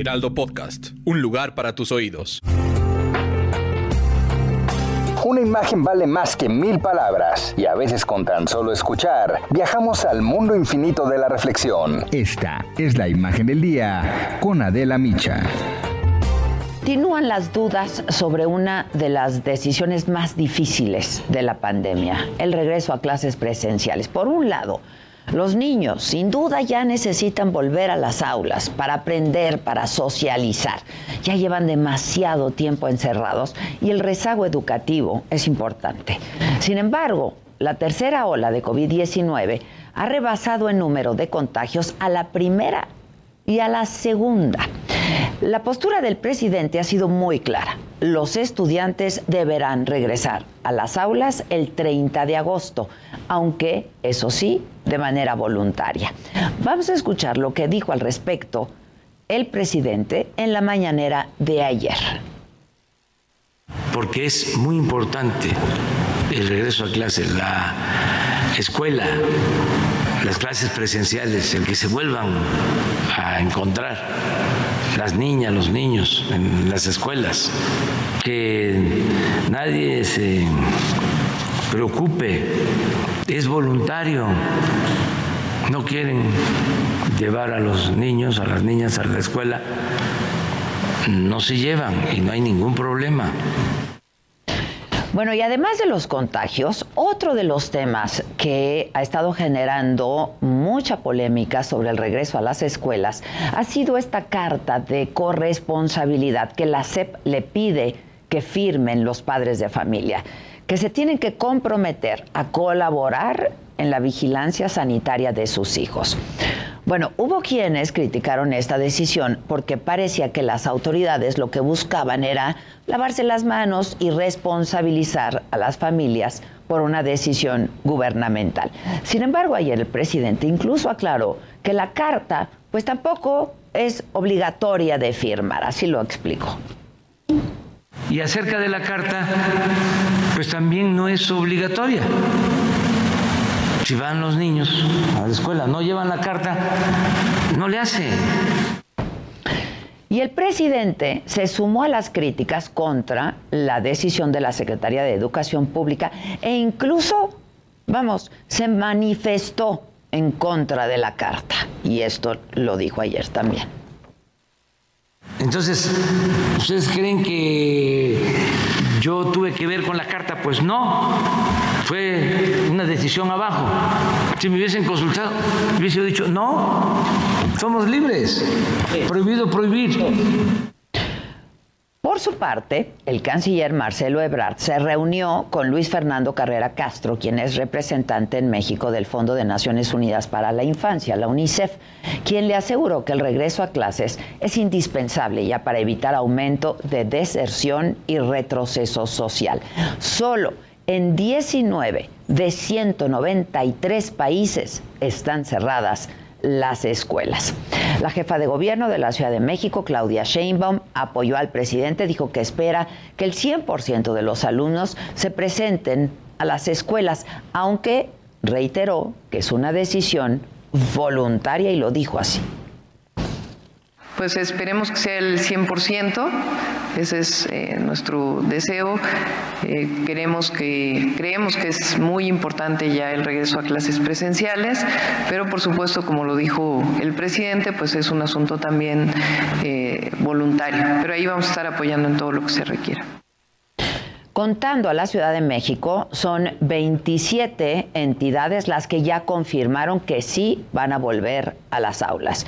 Heraldo Podcast, un lugar para tus oídos. Una imagen vale más que mil palabras y a veces con tan solo escuchar viajamos al mundo infinito de la reflexión. Esta es la imagen del día con Adela Micha. Continúan las dudas sobre una de las decisiones más difíciles de la pandemia, el regreso a clases presenciales. Por un lado, los niños sin duda ya necesitan volver a las aulas para aprender, para socializar. Ya llevan demasiado tiempo encerrados y el rezago educativo es importante. Sin embargo, la tercera ola de COVID-19 ha rebasado en número de contagios a la primera y a la segunda. La postura del presidente ha sido muy clara. Los estudiantes deberán regresar a las aulas el 30 de agosto, aunque, eso sí, de manera voluntaria. Vamos a escuchar lo que dijo al respecto el presidente en la mañanera de ayer. Porque es muy importante el regreso a clases, la escuela, las clases presenciales, el que se vuelvan a encontrar las niñas, los niños en las escuelas, que nadie se preocupe, es voluntario, no quieren llevar a los niños, a las niñas a la escuela, no se llevan y no hay ningún problema. Bueno, y además de los contagios, otro de los temas que ha estado generando mucha polémica sobre el regreso a las escuelas ha sido esta carta de corresponsabilidad que la SEP le pide que firmen los padres de familia, que se tienen que comprometer a colaborar en la vigilancia sanitaria de sus hijos. Bueno, hubo quienes criticaron esta decisión porque parecía que las autoridades lo que buscaban era lavarse las manos y responsabilizar a las familias por una decisión gubernamental. Sin embargo, ayer el presidente incluso aclaró que la carta pues tampoco es obligatoria de firmar, así lo explicó. Y acerca de la carta, pues también no es obligatoria si van los niños a la escuela, no llevan la carta, no le hace. Y el presidente se sumó a las críticas contra la decisión de la Secretaría de Educación Pública e incluso, vamos, se manifestó en contra de la carta. Y esto lo dijo ayer también. Entonces, ¿ustedes creen que yo tuve que ver con la carta? Pues no fue una decisión abajo. Si me hubiesen consultado, hubiese dicho, no, somos libres, prohibido prohibir. Su parte, el canciller Marcelo Ebrard se reunió con Luis Fernando Carrera Castro, quien es representante en México del Fondo de Naciones Unidas para la Infancia, la UNICEF, quien le aseguró que el regreso a clases es indispensable ya para evitar aumento de deserción y retroceso social. Solo en 19 de 193 países están cerradas las escuelas. La jefa de gobierno de la Ciudad de México, Claudia Sheinbaum, apoyó al presidente, dijo que espera que el 100% de los alumnos se presenten a las escuelas, aunque reiteró que es una decisión voluntaria y lo dijo así. Pues esperemos que sea el 100%. Ese es eh, nuestro deseo. Eh, queremos que, creemos que es muy importante ya el regreso a clases presenciales, pero por supuesto, como lo dijo el presidente, pues es un asunto también eh, voluntario. Pero ahí vamos a estar apoyando en todo lo que se requiera. Contando a la Ciudad de México, son 27 entidades las que ya confirmaron que sí van a volver a las aulas.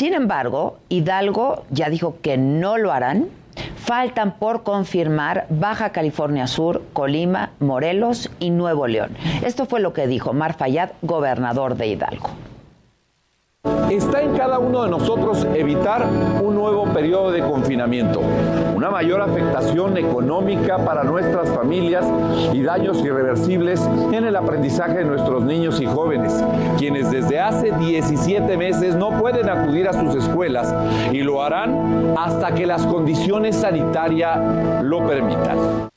Sin embargo, Hidalgo ya dijo que no lo harán Faltan por confirmar Baja California Sur, Colima, Morelos y Nuevo León. Esto fue lo que dijo Mar Fayad, gobernador de Hidalgo. Está en cada uno de nosotros evitar un nuevo periodo de confinamiento, una mayor afectación económica para nuestras familias y daños irreversibles en el aprendizaje de nuestros niños y jóvenes, quienes desde hace 17 meses no pueden acudir a sus escuelas y lo harán hasta que las condiciones sanitarias lo permitan.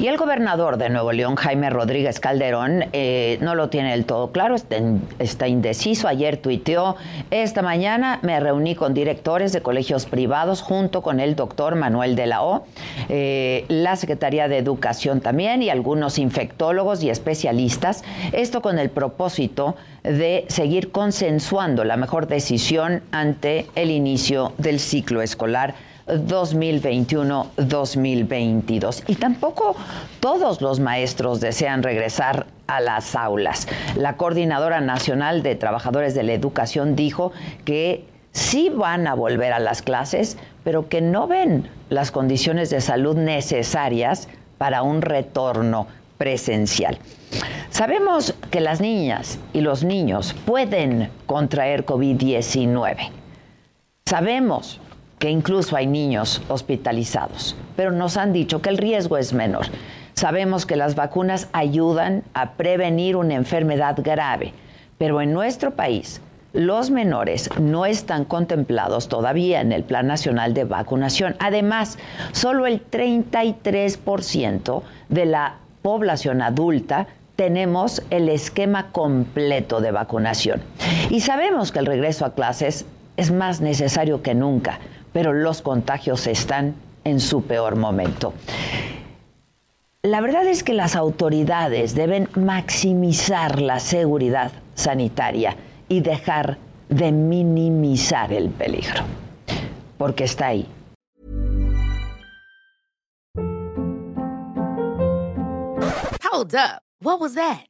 Y el gobernador de Nuevo León, Jaime Rodríguez Calderón, eh, no lo tiene del todo claro, está, indeciso. Ayer tuiteó, esta mañana me reuní con directores de colegios privados junto con el doctor Manuel de la O, eh, la Secretaría de Educación también y algunos infectólogos y especialistas. Esto con el propósito de seguir consensuando la mejor decisión ante el inicio del ciclo escolar 2021-2022. Y tampoco todos los maestros desean regresar a las aulas. La Coordinadora Nacional de Trabajadores de la Educación dijo que sí van a volver a las clases, pero que no ven las condiciones de salud necesarias para un retorno presencial. Sabemos que las niñas y los niños pueden contraer COVID-19. Sabemos que incluso hay niños hospitalizados, pero nos han dicho que el riesgo es menor. Sabemos que las vacunas ayudan a prevenir una enfermedad grave, pero en nuestro país los menores no están contemplados todavía en el Plan Nacional de Vacunación. Además, solo el 33% de la población adulta tenemos el esquema completo de vacunación. Y sabemos que el regreso a clases es más necesario que nunca pero los contagios están en su peor momento. La verdad es que las autoridades deben maximizar la seguridad sanitaria y dejar de minimizar el peligro, porque está ahí. Hold up. What was that?